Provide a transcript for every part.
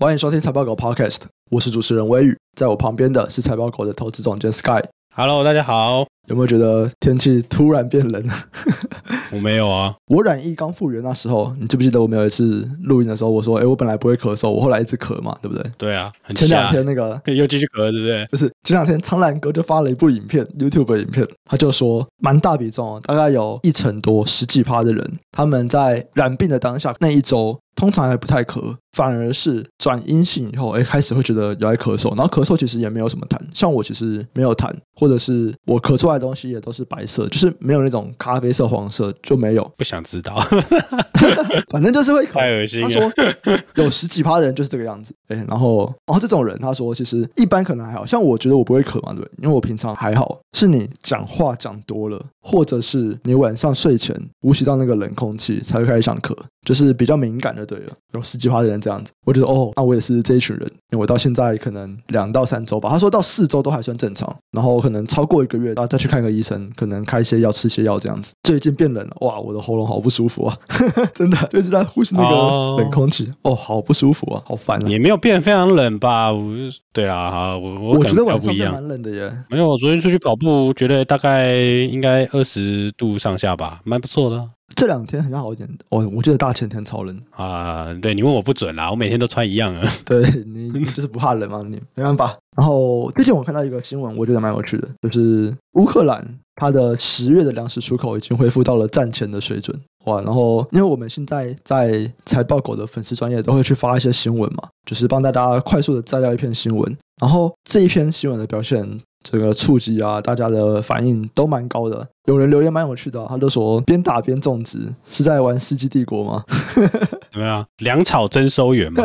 欢迎收听财报狗 Podcast，我是主持人微宇，在我旁边的是财报狗的投资总监 Sky。Hello，大家好。有没有觉得天气突然变冷？我没有啊。我染疫刚复原那时候，你记不记得我们有一次录音的时候，我说：“哎，我本来不会咳嗽，我后来一直咳嘛，对不对？”对啊。前两天那个又继续咳，对不对？不是，前两天苍兰哥就发了一部影片，YouTube 的影片，他就说，蛮大比重哦，大概有一成多十几趴的人，他们在染病的当下那一周。通常还不太咳，反而是转阴性以后，哎，开始会觉得有在咳嗽，然后咳嗽其实也没有什么痰，像我其实没有痰，或者是我咳出来的东西也都是白色，就是没有那种咖啡色、黄色就没有。不想知道，反正就是会咳。太恶心了。他说有十几趴的人就是这个样子，哎，然后然后这种人他说其实一般可能还好，像我觉得我不会渴嘛，对，因为我平常还好，是你讲话讲多了，或者是你晚上睡前呼吸到那个冷空气才会开始想咳，就是比较敏感的。对了，有十几趴的人这样子，我觉得哦，那我也是这一群人，因为我到现在可能两到三周吧，他说到四周都还算正常，然后可能超过一个月，然后再去看个医生，可能开一些药、吃些药这样子。最近变冷了，哇，我的喉咙好不舒服啊，真的就是在呼吸那个冷空气，哦，哦，好不舒服啊，好烦啊。也没有变非常冷吧？我对啦，哈，我我，我觉得晚上变蛮冷的耶。没有，我昨天出去跑步，觉得大概应该二十度上下吧，蛮不错的。这两天好像好一点哦，我记得大前天超冷啊！对，你问我不准啦，我每天都穿一样啊。对，你就是不怕冷嘛，你没办法。然后最近我看到一个新闻，我觉得蛮有趣的，就是乌克兰它的十月的粮食出口已经恢复到了战前的水准哇！然后因为我们现在在财报狗的粉丝专业都会去发一些新闻嘛，就是帮大家快速的摘掉一篇新闻，然后这一篇新闻的表现。这个触及啊，大家的反应都蛮高的。有人留言蛮有趣的，他就说：“边打边种植，是在玩《世纪帝国》吗？” 怎么样？粮草征收员吗？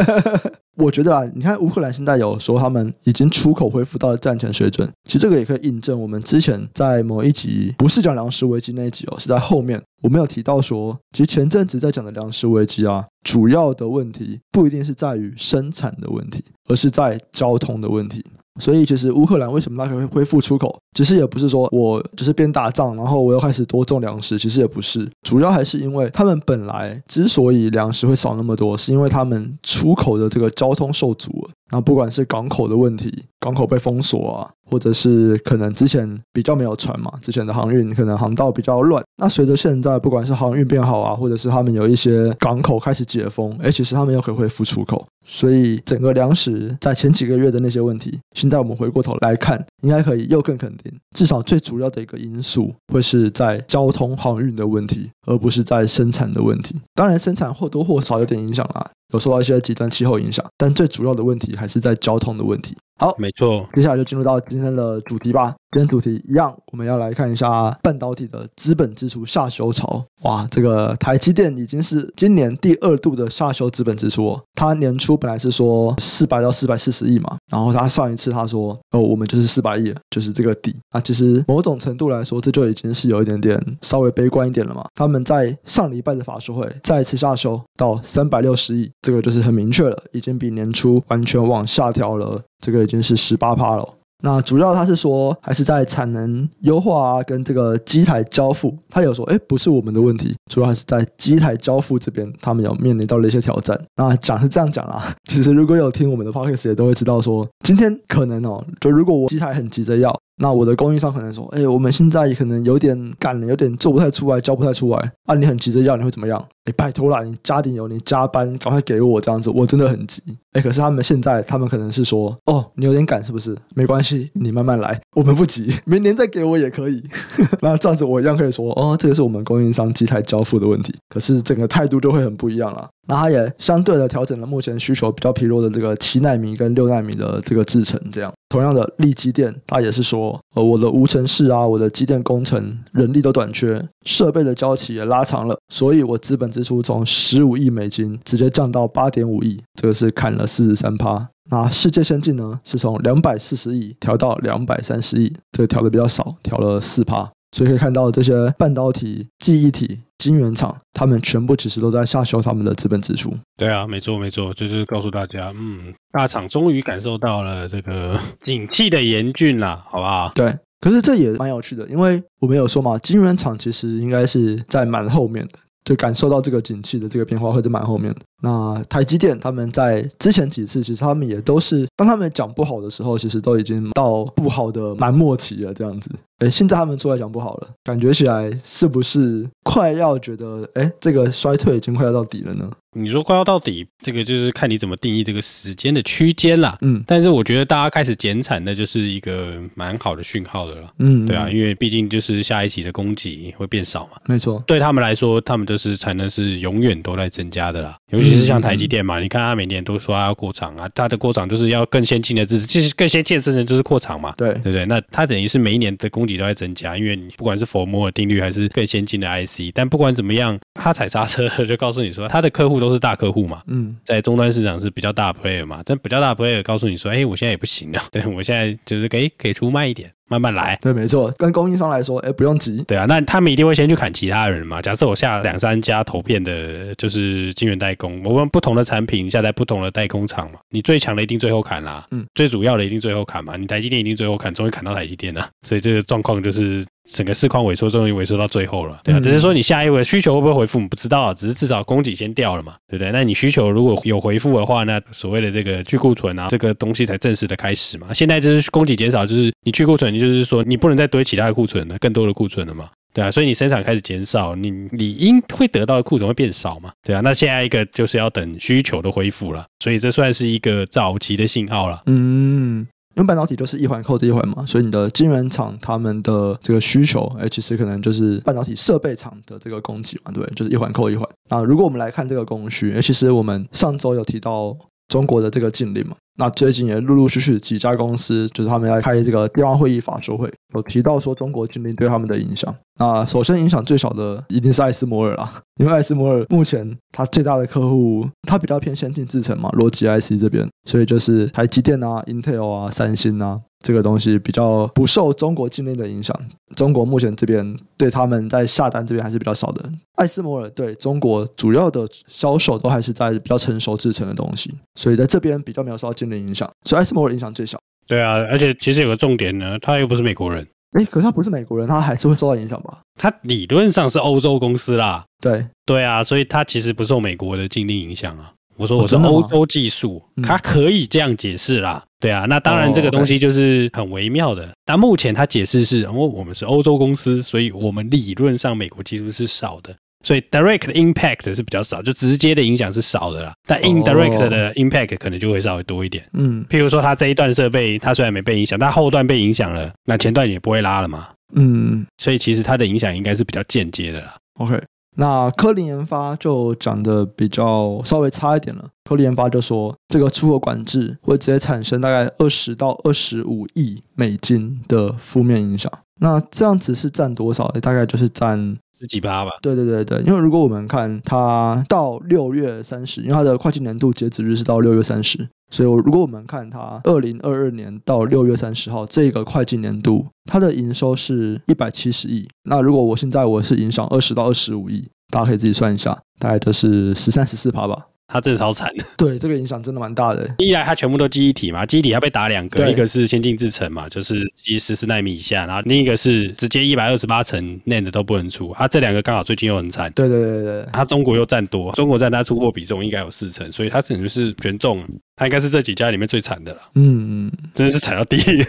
我觉得啊，你看乌克兰现在有说他们已经出口恢复到了战前水准，其实这个也可以印证我们之前在某一集不是讲粮食危机那一集哦，是在后面我们有提到说，其实前阵子在讲的粮食危机啊，主要的问题不一定是在于生产的问题，而是在交通的问题。所以，其实乌克兰为什么它可以恢复出口，其实也不是说我就是边打仗，然后我又开始多种粮食，其实也不是，主要还是因为他们本来之所以粮食会少那么多，是因为他们出口的这个交通受阻了。那不管是港口的问题，港口被封锁啊，或者是可能之前比较没有船嘛，之前的航运可能航道比较乱。那随着现在不管是航运变好啊，或者是他们有一些港口开始解封，哎，其实他们又可以恢复出口。所以整个粮食在前几个月的那些问题，现在我们回过头来看，应该可以又更肯定，至少最主要的一个因素会是在交通航运的问题，而不是在生产的问题。当然，生产或多或少有点影响啦。有受到一些极端气候影响，但最主要的问题还是在交通的问题。好，没错，接下来就进入到今天的主题吧。今天主题一样，我们要来看一下半导体的资本支出下修潮。哇，这个台积电已经是今年第二度的下修资本支出。哦它年初本来是说四百到四百四十亿嘛，然后它上一次他说哦，我们就是四百亿，就是这个底。啊，其实某种程度来说，这就已经是有一点点稍微悲观一点了嘛。他们在上礼拜的法说会再次下修到三百六十亿，这个就是很明确了，已经比年初完全往下调了，这个已经是十八趴了。那主要他是说，还是在产能优化啊，跟这个机台交付，他有说，哎，不是我们的问题，主要还是在机台交付这边，他们有面临到了一些挑战。那讲是这样讲啦，其实如果有听我们的 podcast 也都会知道说，今天可能哦，就如果我机台很急着要。那我的供应商可能说：“哎，我们现在可能有点赶了，有点做不太出来，交不太出来。啊，你很急着要，你会怎么样？哎，拜托啦，你加点油，你加班，赶快给我这样子，我真的很急。哎，可是他们现在，他们可能是说：哦，你有点赶是不是？没关系，你慢慢来，我们不急，明年再给我也可以。那这样子我一样可以说：哦，这个是我们供应商机台交付的问题。可是整个态度就会很不一样了。那它也相对的调整了目前需求比较疲弱的这个七纳米跟六纳米的这个制程，这样。”同样的，力积电，它也是说，呃，我的无尘室啊，我的机电工程人力都短缺，设备的交期也拉长了，所以我资本支出从十五亿美金直接降到八点五亿，这个是砍了四十三趴。那世界先进呢，是从两百四十亿调到两百三十亿，这个调的比较少，调了四趴。所以可以看到这些半导体、记忆体。晶圆厂，他们全部其实都在下修他们的资本支出。对啊，没错没错，就是告诉大家，嗯，大厂终于感受到了这个 景气的严峻了，好不好？对，可是这也蛮有趣的，因为我们有说嘛，晶圆厂其实应该是在蛮后面的，就感受到这个景气的这个变化会在蛮后面的。那台积电他们在之前几次，其实他们也都是当他们讲不好的时候，其实都已经到不好的蛮末期了，这样子。哎，现在他们出来讲不好了，感觉起来是不是快要觉得，哎，这个衰退已经快要到底了呢？你说快要到底，这个就是看你怎么定义这个时间的区间啦。嗯，但是我觉得大家开始减产，那就是一个蛮好的讯号的了。嗯，对啊，因为毕竟就是下一期的供给会变少嘛。没错，对他们来说，他们就是产能是永远都在增加的啦。尤其是像台积电嘛，嗯、你看他每年都说他要扩厂啊，他的扩厂就是要更先进的知识，其实更先进的制程就是扩厂嘛。对，对不对？那他等于是每一年的供给都在增加，因为你不管是佛摩尔定律还是更先进的 IC，但不管怎么样，他踩刹车就告诉你说，他的客户都是大客户嘛。嗯，在终端市场是比较大的 player 嘛，但比较大的 player 告诉你说，哎，我现在也不行了，对，我现在就是可以可以出卖一点，慢慢来。对，没错，跟供应商来说，哎，不用急。对啊，那他们一定会先去砍其他人嘛。假设我下两三家投片的，就是晶圆代工，我们不同的产品下在不同的代工厂嘛，你最强的一定最后砍啦，嗯，最主要的一定最后砍嘛，你台积电一定最后砍，终于砍到台积电了，所以这个状况就是。整个市况萎缩，终于萎缩到最后了，对啊，只是说你下一位需求会不会回复，我们不知道啊。只是至少供给先掉了嘛，对不对？那你需求如果有回复的话，那所谓的这个去库存啊，这个东西才正式的开始嘛。现在就是供给减少，就是你去库存，就是说你不能再堆其他的库存了，更多的库存了嘛，对啊。所以你生产开始减少，你理应会得到的库存会变少嘛，对啊。那现在一个就是要等需求的恢复了，所以这算是一个早期的信号了，嗯。因为半导体就是一环扣着一环嘛，所以你的晶圆厂他们的这个需求，哎，其实可能就是半导体设备厂的这个供给嘛，对，就是一环扣一环。那如果我们来看这个供需，哎，其实我们上周有提到中国的这个禁令嘛。那最近也陆陆续续几家公司，就是他们要开这个电话会议法说会，有提到说中国禁令对他们的影响。那首先影响最小的一定是艾斯摩尔啦，因为艾斯摩尔目前它最大的客户，它比较偏先进制程嘛，逻辑 IC 这边，所以就是台积电啊、Intel 啊、三星啊。这个东西比较不受中国禁令的影响，中国目前这边对他们在下单这边还是比较少的。艾斯摩尔对中国主要的销售都还是在比较成熟制成的东西，所以在这边比较没有受到禁令影响，所以艾斯摩尔影响最小。对啊，而且其实有个重点呢，他又不是美国人，诶，可是他不是美国人，他还是会受到影响吧？他理论上是欧洲公司啦，对对啊，所以他其实不受美国的禁令影响啊。我说我是欧洲技术，它可以这样解释啦。对啊，那当然这个东西就是很微妙的。但目前他解释是，因为我们是欧洲公司，所以我们理论上美国技术是少的，所以 direct impact 是比较少，就直接的影响是少的啦。但 indirect 的 impact 可能就会稍微多一点。嗯，譬如说它这一段设备，它虽然没被影响，但后段被影响了，那前段也不会拉了嘛。嗯，所以其实它的影响应该是比较间接的啦。OK。那科林研发就讲的比较稍微差一点了。科林研发就说，这个出口管制会直接产生大概二十到二十五亿美金的负面影响。那这样子是占多少？大概就是占十几趴吧。对对对对，因为如果我们看它到六月三十，因为它的会计年度截止日是到六月三十。所以我，如果我们看它二零二二年到六月三十号这个会计年度，它的营收是一百七十亿。那如果我现在我是影响二十到二十五亿，大家可以自己算一下，大概就是十三十四趴吧。它真的超惨的，对这个影响真的蛮大的。一来他全部都记忆体嘛，记忆体他被打两个，一个是先进制程嘛，就是基十四纳米以下，然后另一个是直接一百二十八层 NAND 都不能出。他、啊、这两个刚好最近又很惨。对对对对，他中国又占多，中国占他出货比重应该有四成，所以他整个是权重，它应该是这几家里面最惨的了。嗯嗯，真的是惨到地狱，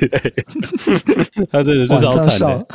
他真的是超惨的。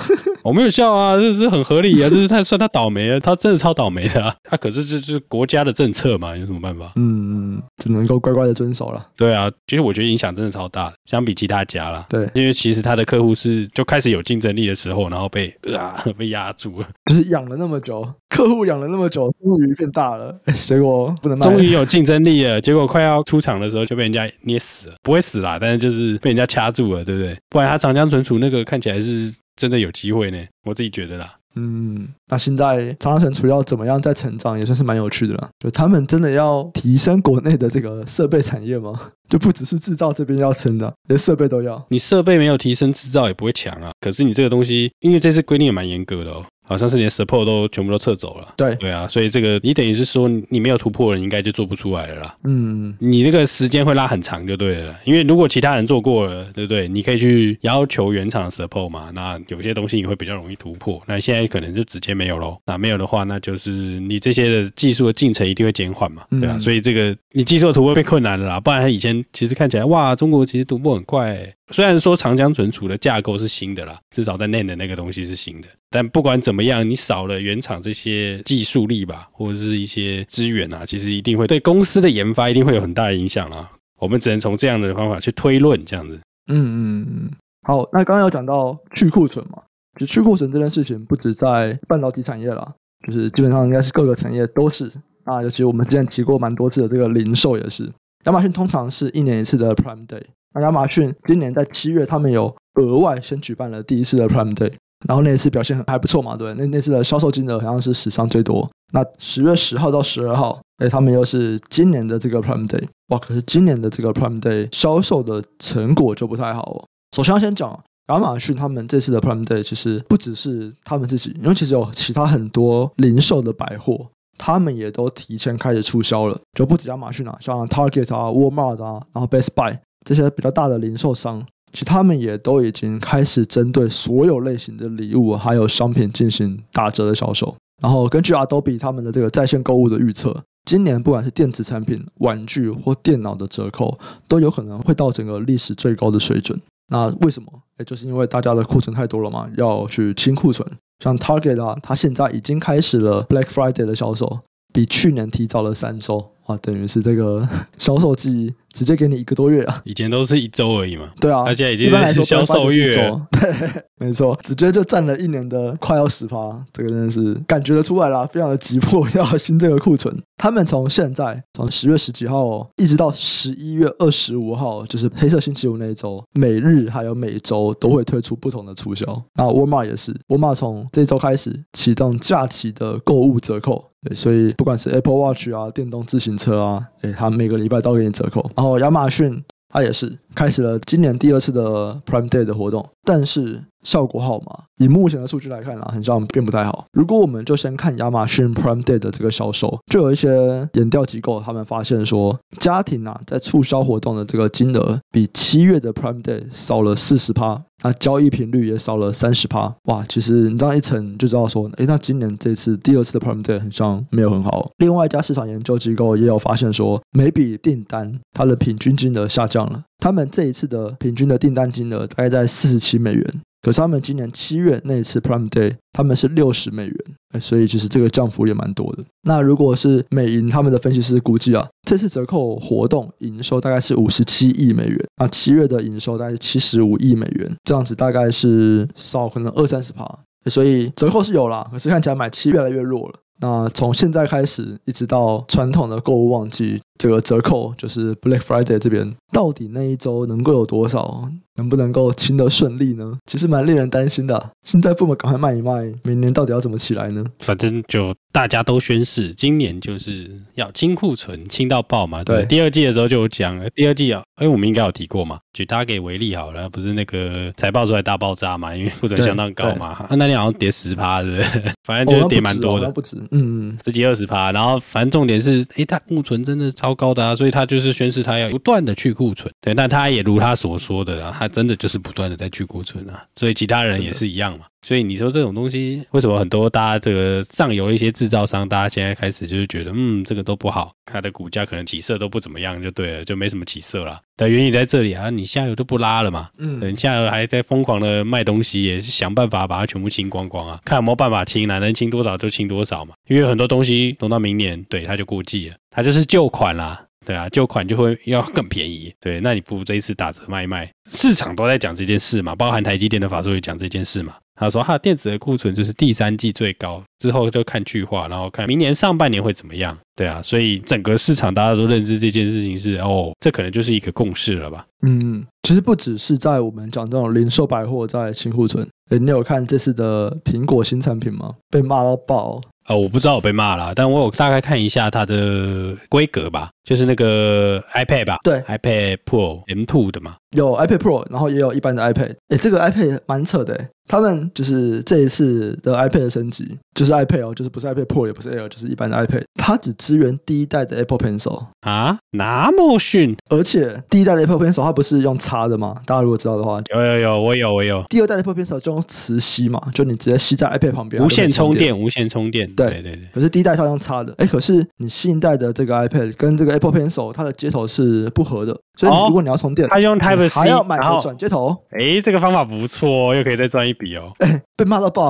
我没有笑啊，这是很合理啊，就是他算他倒霉啊，他真的超倒霉的啊。他可是这就是国家的政策嘛，有什么办法？嗯嗯，只能够乖乖的遵守了。对啊，其实我觉得影响真的超大，相比其他家啦。对，因为其实他的客户是就开始有竞争力的时候，然后被啊 被压住了。就是养了那么久，客户养了那么久，终于变大了，结果不能卖。终于有竞争力了，结果快要出厂的时候就被人家捏死了，不会死啦，但是就是被人家掐住了，对不对？不然他长江存储那个看起来是。真的有机会呢，我自己觉得啦。嗯，那现在长江存储要怎么样再成长，也算是蛮有趣的了。就他们真的要提升国内的这个设备产业吗？就不只是制造这边要成长，连设备都要。你设备没有提升，制造也不会强啊。可是你这个东西，因为这次规定也蛮严格的哦。好像是连 support 都全部都撤走了。对对啊，所以这个你等于是说你没有突破了，你应该就做不出来了啦。嗯，你那个时间会拉很长就对了，因为如果其他人做过了，对不对？你可以去要求原厂的 support 嘛，那有些东西你会比较容易突破。那现在可能就直接没有喽。那没有的话，那就是你这些的技术的进程一定会减缓嘛，对啊。所以这个你技术的突破被困难了啦，不然他以前其实看起来哇，中国其实突破很快欸。虽然说长江存储的架构是新的啦，至少在 NAND 的那个东西是新的，但不管怎么样，你少了原厂这些技术力吧，或者是一些资源啊，其实一定会对公司的研发一定会有很大的影响啦。我们只能从这样的方法去推论，这样子。嗯嗯嗯。好，那刚刚有讲到去库存嘛，就去库存这件事情，不止在半导体产业啦，就是基本上应该是各个产业都是。啊，尤其我们之前提过蛮多次的这个零售也是，亚马逊通常是一年一次的 Prime Day。那亚马逊今年在七月，他们有额外先举办了第一次的 Prime Day，然后那一次表现很还不错嘛，对，那那次的销售金额好像是史上最多。那十月十号到十二号，哎，他们又是今年的这个 Prime Day，哇，可是今年的这个 Prime Day 销售的成果就不太好哦。首先要先讲亚马逊他们这次的 Prime Day，其实不只是他们自己，因为其实有其他很多零售的百货，他们也都提前开始促销了，就不止亚马逊啊，像 Target 啊、Walmart 啊，然后 Best Buy。这些比较大的零售商，其实他们也都已经开始针对所有类型的礼物还有商品进行打折的销售。然后根据 Adobe 他们的这个在线购物的预测，今年不管是电子产品、玩具或电脑的折扣，都有可能会到整个历史最高的水准。那为什么？也，就是因为大家的库存太多了嘛，要去清库存。像 Target 啊，它现在已经开始了 Black Friday 的销售，比去年提早了三周。啊，等于是这个销售季直接给你一个多月啊！以前都是一周而已嘛。对啊，而且已经是销售月。对，没错，直接就占了一年的快要十趴，这个真的是感觉得出来啦，非常的急迫要清这个库存。他们从现在从十月十几号一直到十一月二十五号，就是黑色星期五那一周，每日还有每周都会推出不同的促销。那沃尔玛也是，沃尔玛从这周开始启动假期的购物折扣。对，所以不管是 Apple Watch 啊，电动自行车啊，诶，它每个礼拜都给你折扣。然后亚马逊它也是开始了今年第二次的 Prime Day 的活动，但是。效果好吗？以目前的数据来看啊，很像并不太好。如果我们就先看亚马逊 Prime Day 的这个销售，就有一些研调机构他们发现说，家庭啊在促销活动的这个金额比七月的 Prime Day 少了四十趴，那交易频率也少了三十趴。哇，其实你这样一层就知道说，诶，那今年这次第二次的 Prime Day 很像没有很好。另外一家市场研究机构也有发现说，每笔订单它的平均金额下降了，他们这一次的平均的订单金额大概在四十七美元。可是他们今年七月那一次 Prime Day，他们是六十美元，所以其实这个降幅也蛮多的。那如果是美银他们的分析师估计啊，这次折扣活动营收大概是五十七亿美元，那七月的营收大概是七十五亿美元，这样子大概是少可能二三十趴，所以折扣是有啦，可是看起来买气越来越弱了。那从现在开始一直到传统的购物旺季，这个折扣就是 Black Friday 这边，到底那一周能够有多少？能不能够清得顺利呢？其实蛮令人担心的啊。现在不能赶快卖一卖，明年到底要怎么起来呢？反正就大家都宣誓，今年就是要清库存，清到爆嘛。对，对，第二季的时候就有讲，第二季啊，哎，我们应该有提过嘛。举大家给为例好了，不是那个财报出来大爆炸嘛？因为库存相当高嘛。啊，那你好像跌十趴，对不对？反正就是跌蛮多的，哦，不止，嗯，十几二十趴。然后反正重点是，哎，他库存真的超高的啊，所以他就是宣示他要不断的去库存。对，那他也如他所说的啊，他。真的就是不断的在去库存啊，所以其他人也是一样嘛。所以你说这种东西，为什么很多大家这个上游的一些制造商，大家现在开始就是觉得，嗯，这个都不好，它的股价可能起色都不怎么样，就对了，就没什么起色了。但原因在这里啊，你下游都不拉了嘛，嗯，等下游还在疯狂的卖东西，也是想办法把它全部清光光啊，看有没有办法清，啊能清多少就清多少嘛。因为很多东西等到明年，对，它就过季了，它就是旧款啦。对啊，旧款就会要更便宜。对，那你不如这一次打折卖一卖，市场都在讲这件事嘛，包含台积电的法说也讲这件事嘛。他说，他的电子的库存就是第三季最高，之后就看去化，然后看明年上半年会怎么样。对啊，所以整个市场大家都认知这件事情是哦，这可能就是一个共识了吧？嗯，其实不只是在我们讲这种零售百货在清库存，诶，你有看这次的苹果新产品吗？被骂到爆。呃，我不知道我被骂了，但我有大概看一下它的规格吧。就是那个 iPad 吧？对，iPad Pro M2 的嘛。有 iPad Pro，然后也有一般的 iPad。哎，这个 iPad 蛮扯的。他们就是这一次的 iPad 的升级，就是 iPad 哦，就是不是 iPad Pro，也不是 Air，就是一般的 iPad。它只支援第一代的 Apple Pencil 啊，那么逊。而且第一代的 Apple Pencil 它不是用插的吗？大家如果知道的话，有有有，我有我有。第二代的 Apple Pencil 就用磁吸嘛，就你直接吸在 iPad 旁边，无线充电，无线充电。对对对。可是第一代它用插的，哎，可是你新一代的这个 iPad 跟这个 Apple Pencil 它的接头是不合的。所以如果你要充电，它用 Type C，还要买个转接头。哎，这个方法不错，又可以再赚一笔哦。哎，被骂到爆，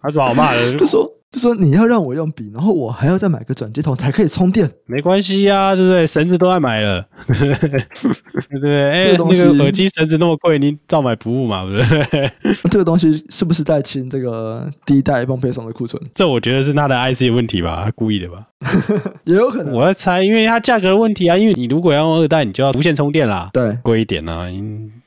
还是好骂的，就说。就说你要让我用笔，然后我还要再买个转接头才可以充电。没关系呀、啊，对不对？绳子都爱买了，对不对？哎，这个东西，那个耳机绳子那么贵，你照买不误嘛，对不对？这个东西是不是在清这个第一代 iPhone 配送的库存？这我觉得是它的 IC 的问题吧，他故意的吧？也有可能，我在猜，因为它价格的问题啊。因为你如果要用二代，你就要无线充电啦，对，贵一点啊。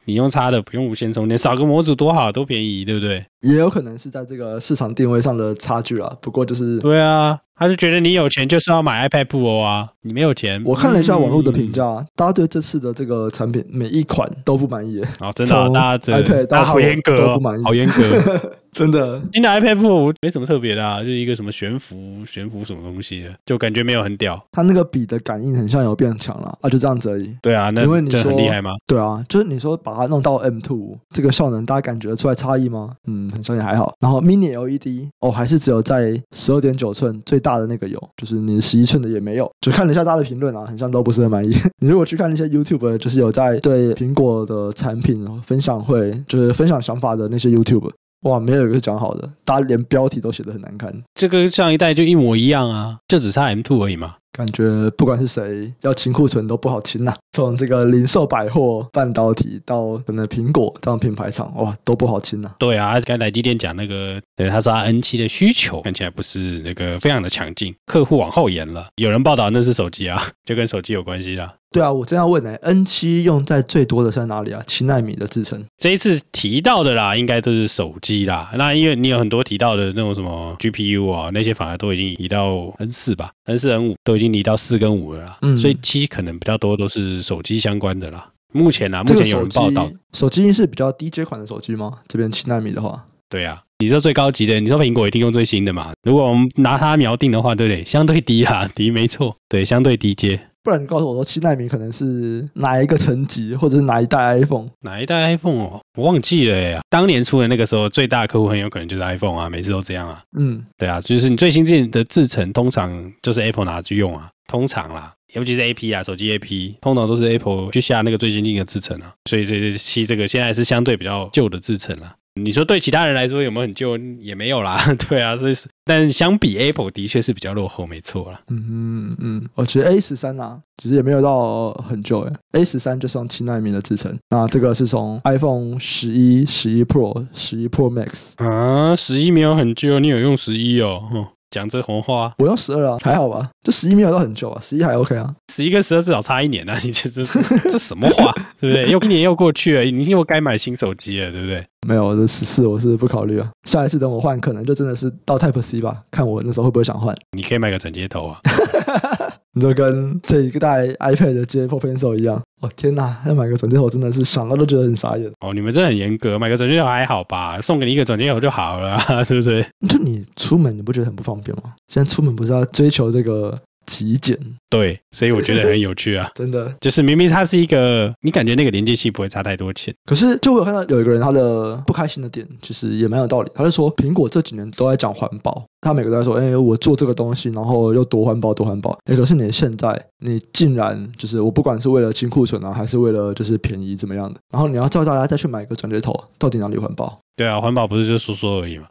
你用插的不用无线充电，少个模组多好，多便宜，对不对？也有可能是在这个市场定位上的差距啊。不过就是对啊。他就觉得你有钱就是要买 iPad Pro 啊，你没有钱。我看了一下网络的评价，嗯、大家对这次的这个产品每一款都不满意。哦，真的、啊，大家 iPad 大家好严格、哦，都不满意，好严格，真的。新的 iPad Pro 没什么特别的啊，就是一个什么悬浮悬浮什么东西的，就感觉没有很屌。它那个笔的感应很像有变强了啊，就这样子而已。对啊，那因为你说很厉害吗？对啊，就是你说把它弄到 M2 这个效能，大家感觉得出来差异吗？嗯，很像也还好。然后 Mini LED 哦，还是只有在十二点九寸最大的那个有，就是。你十一寸的也没有，就看了一下大家的评论啊，很像都不是很满意。你如果去看那些 YouTube，就是有在对苹果的产品分享会，就是分享想法的那些 YouTube，哇，没有一个讲好的，大家连标题都写得很难看。这个上一代就一模一样啊，就只差 M2 而已嘛。感觉不管是谁要清库存都不好清呐、啊，从这个零售百货、半导体到可能苹果这样品牌厂，哇，都不好清呐、啊。对啊，刚才台积电讲那个，对他说他 N 七的需求看起来不是那个非常的强劲，客户往后延了。有人报道那是手机啊，就跟手机有关系啦。对啊，我正要问呢、欸、N 七用在最多的是在哪里啊？七纳米的制程。这一次提到的啦，应该都是手机啦。那因为你有很多提到的那种什么 GPU 啊，那些反而都已经移到 N 四吧，N 四 N 五都已经离到四跟五了啦。嗯，所以七可能比较多都是手机相关的啦。目前啊，目前有人报道，手机是比较低阶款的手机吗？这边七纳米的话，对啊，你说最高级的，你说苹果一定用最新的嘛？如果我们拿它瞄定的话，对不对？相对低啊，低没错，对，相对低阶。不然你告诉我说七纳米可能是哪一个层级，或者是哪一代 iPhone？哪一代 iPhone 哦，我忘记了呀。当年出的那个时候，最大的客户很有可能就是 iPhone 啊，每次都这样啊。嗯，对啊，就是你最新进的制程，通常就是 Apple 拿去用啊，通常啦，尤其是 AP 啊，手机 AP，通常都是 Apple 去下那个最新进的制程啊。所以这七这个现在是相对比较旧的制程了。你说对其他人来说有没有很旧？也没有啦，对啊，所以是，但是相比 Apple 的确是比较落后，没错啦。嗯嗯嗯，我觉得 A 十三啊，其实也没有到很旧诶。A 十三就是用七纳米的制程，那这个是从 iPhone 十一、十一 Pro、十一 Pro Max 啊，十一没有很旧，你有用十一哦。哦讲这红话，我用十二啊，还好吧？就十一没有到很久啊，十一还 OK 啊，十一跟十二至少差一年啊，你这这这什么话，对不对？又一年又过去了，你又该买新手机了，对不对？没有，这十四我是不考虑啊，下一次等我换，可能就真的是到 Type C 吧，看我那时候会不会想换。你可以买个转接头啊。你就跟这一个带 iPad 的接 Apple Pencil 一样，哦天哪，要买个转接头真的是想到都觉得很傻眼。哦，你们真的很严格，买个转接头还好吧？送给你一个转接头就好了，对不对？就你出门你不觉得很不方便吗？现在出门不是要追求这个？极简，对，所以我觉得很有趣啊，真的，就是明明它是一个，你感觉那个连接器不会差太多钱，可是就我有看到有一个人他的不开心的点，其实也蛮有道理。他就说苹果这几年都在讲环保，他每个都在说，哎，我做这个东西，然后又多环保多环保。哎，可是你现在你竟然就是我不管是为了清库存啊，还是为了就是便宜怎么样的，然后你要叫大家再去买一个转接头，到底哪里环保？对啊，环保不是就说说而已嘛？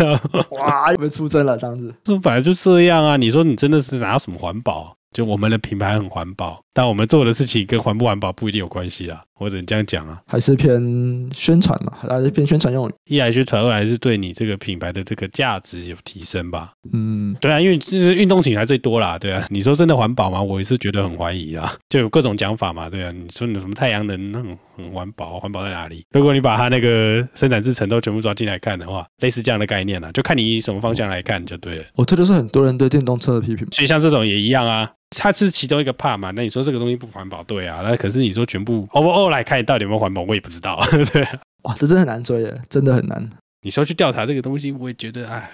哇，又被出征了这样子，这本来就这样啊！你说你真的是拿什么环保？就我们的品牌很环保，但我们做的事情跟环不环保不一定有关系啦。或者你这样讲啊，还是偏宣传嘛，还是偏宣传用语。一来宣传，二来是对你这个品牌的这个价值有提升吧。嗯，对啊，因为这是运动品牌最多啦，对啊。你说真的环保吗？我也是觉得很怀疑啦。就有各种讲法嘛，对啊。你说你什么太阳能那种很环保，环保在哪里？如果你把它那个生产制程都全部抓进来看的话，类似这样的概念啦，就看你以什么方向来看就对了。哦，这就是很多人对电动车的批评。所以像这种也一样啊。它是其中一个 part 嘛。那你说这个东西不环保，对啊。那可是你说全部 overall 来看，到底有没有环保，我也不知道。对啊，哇，这真的很难追的，真的很难。你说去调查这个东西，我也觉得，哎，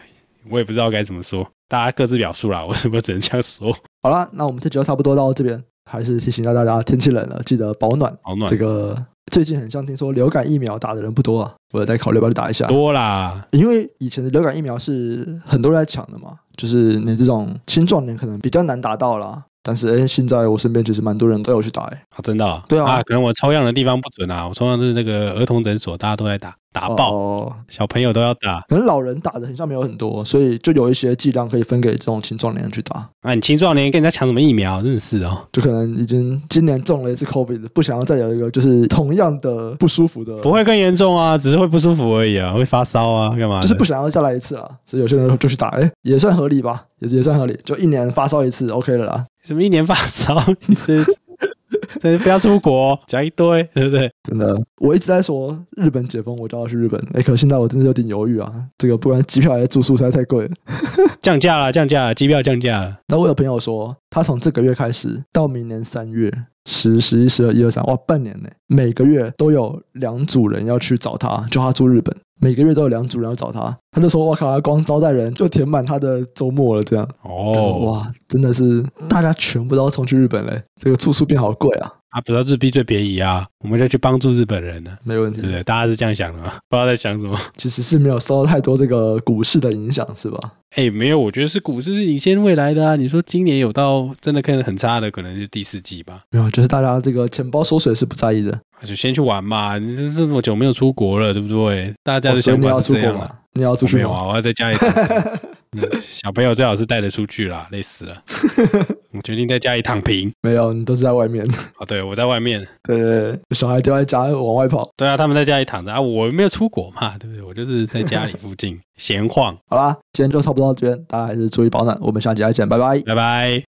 我也不知道该怎么说。大家各自表述啦，我怎么只能这样说？好了，那我们这集就差不多到这边。还是提醒一下大家，天气冷了，记得保暖。保暖。这个最近很像听说流感疫苗打的人不多啊，我在考虑要不要去打一下。多啦，因为以前的流感疫苗是很多人在抢的嘛，就是你这种青壮年可能比较难打到啦。但是哎，现在我身边其实蛮多人都有去打哎。啊，真的、哦？对啊，啊，可能我抽样的地方不准啊，我抽样的是那个儿童诊所，大家都在打。打爆，哦、小朋友都要打，可能老人打的很像没有很多，所以就有一些剂量可以分给这种青壮年人去打。啊，你青壮年跟人家抢什么疫苗？真的是哦，就可能已经今年中了一次 COVID，不想要再有一个就是同样的不舒服的。不会更严重啊，只是会不舒服而已啊，会发烧啊，干嘛？就是不想要再来一次了，所以有些人就去打，哎，也算合理吧，也也算合理，就一年发烧一次，OK 了啦。什么一年发烧？你是？对，不要出国，讲一堆，对不对？真的，我一直在说日本解封，我就要去日本。哎，可现在我真的有点犹豫啊。这个不管机票还是住宿实在太贵了，降价了，降价了，机票降价了。那我有朋友说，他从这个月开始到明年三月十、十一、十二、一二、三，哇，半年呢，每个月都有两组人要去找他，叫他住日本。每个月都有两组人要找他，他就说：“我靠，光招待人就填满他的周末了。”这样哦，哇，真的是大家全部都要冲去日本嘞，这个住宿变好贵啊！啊，不知道日币最便宜啊，我们就去帮助日本人呢，没问题，对不对？大家是这样想的吗？不知道在想什么，其实是没有受到太多这个股市的影响，是吧？哎，没有，我觉得是股市是领先未来的啊。你说今年有到真的看得很差的，可能是第四季吧？没有，就是大家这个钱包缩水是不在意的。就先去玩嘛，你这这么久没有出国了，对不对？大家的想法是这样嘛？你要出国吗？你要出去吗？没有啊，我要在家里躺。小朋友最好是带得出去啦，累死了。我决定在家里躺平。没有，你都是在外面。啊，对，我在外面。对对对，小孩丢在家往外跑。对啊，他们在家里躺着啊，我没有出国嘛，对不对？我就是在家里附近闲晃。好啦，今天就差不多到这边，大家还是注意保暖。我们下期再见，拜拜，拜拜。